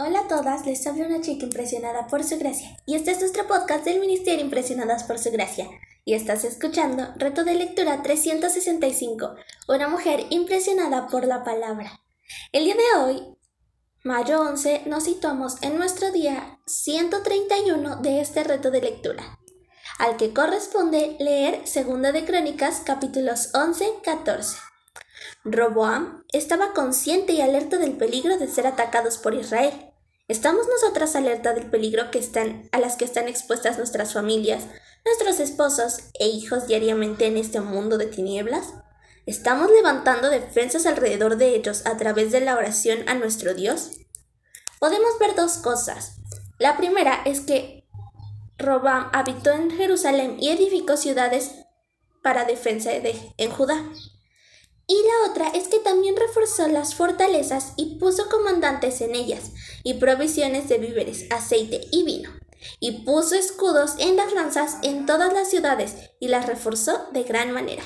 Hola a todas, les habla una chica impresionada por su gracia. Y este es nuestro podcast del Ministerio Impresionadas por su gracia. Y estás escuchando Reto de Lectura 365, una mujer impresionada por la palabra. El día de hoy, mayo 11, nos situamos en nuestro día 131 de este reto de lectura, al que corresponde leer Segunda de Crónicas capítulos 11-14. Roboam estaba consciente y alerta del peligro de ser atacados por Israel. ¿Estamos nosotras alerta del peligro que están, a las que están expuestas nuestras familias, nuestros esposos e hijos diariamente en este mundo de tinieblas? ¿Estamos levantando defensas alrededor de ellos a través de la oración a nuestro Dios? Podemos ver dos cosas. La primera es que Robam habitó en Jerusalén y edificó ciudades para defensa de, en Judá. Y la otra es que también reforzó las fortalezas y puso comandantes en ellas, y provisiones de víveres, aceite y vino. Y puso escudos en las lanzas en todas las ciudades, y las reforzó de gran manera.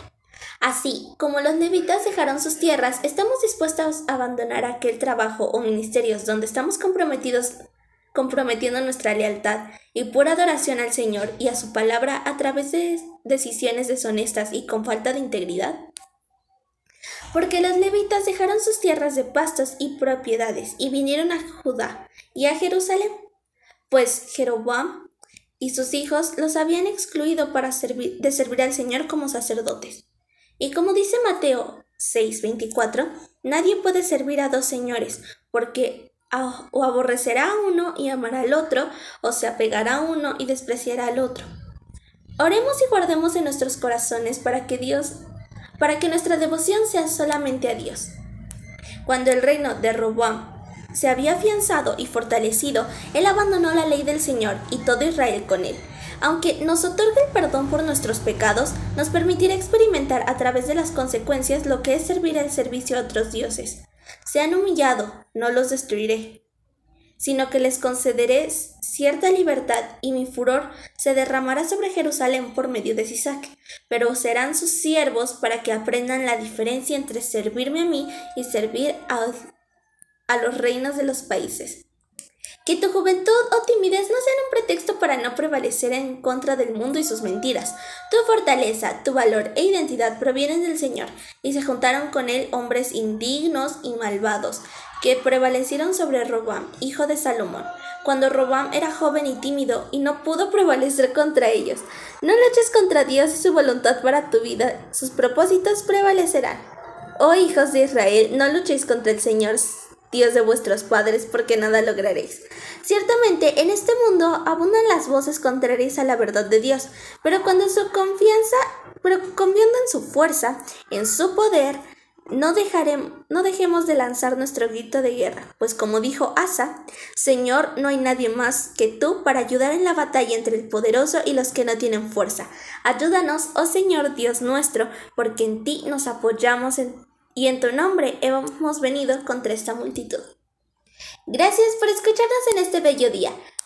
Así como los levitas dejaron sus tierras, estamos dispuestos a abandonar aquel trabajo o ministerios donde estamos comprometidos comprometiendo nuestra lealtad y pura adoración al Señor y a su palabra a través de decisiones deshonestas y con falta de integridad? Porque los levitas dejaron sus tierras de pastos y propiedades y vinieron a Judá y a Jerusalén, pues Jeroboam y sus hijos los habían excluido para servir, de servir al Señor como sacerdotes. Y como dice Mateo 6:24, nadie puede servir a dos señores, porque o aborrecerá a uno y amará al otro, o se apegará a uno y despreciará al otro. Oremos y guardemos en nuestros corazones para que Dios para que nuestra devoción sea solamente a Dios. Cuando el reino de Roboam se había afianzado y fortalecido, él abandonó la ley del Señor y todo Israel con él. Aunque nos otorga el perdón por nuestros pecados, nos permitirá experimentar a través de las consecuencias lo que es servir al servicio a otros dioses. Se han humillado, no los destruiré sino que les concederé cierta libertad y mi furor se derramará sobre Jerusalén por medio de Sisac, pero serán sus siervos para que aprendan la diferencia entre servirme a mí y servir a, a los reinos de los países. Que tu juventud o timidez no sean un pretexto para no prevalecer en contra del mundo y sus mentiras. Tu fortaleza, tu valor e identidad provienen del Señor, y se juntaron con él hombres indignos y malvados, que prevalecieron sobre Robam, hijo de Salomón, cuando Robam era joven y tímido y no pudo prevalecer contra ellos. No luches contra Dios y su voluntad para tu vida, sus propósitos prevalecerán. Oh hijos de Israel, no luchéis contra el Señor, Dios de vuestros padres, porque nada lograréis. Ciertamente, en este mundo abundan las voces contrarias a la verdad de Dios, pero cuando su confianza, pero confiando en su fuerza, en su poder, no, no dejemos de lanzar nuestro grito de guerra, pues como dijo Asa, Señor, no hay nadie más que tú para ayudar en la batalla entre el poderoso y los que no tienen fuerza. Ayúdanos, oh Señor Dios nuestro, porque en ti nos apoyamos y en tu nombre hemos venido contra esta multitud. Gracias por escucharnos en este bello día.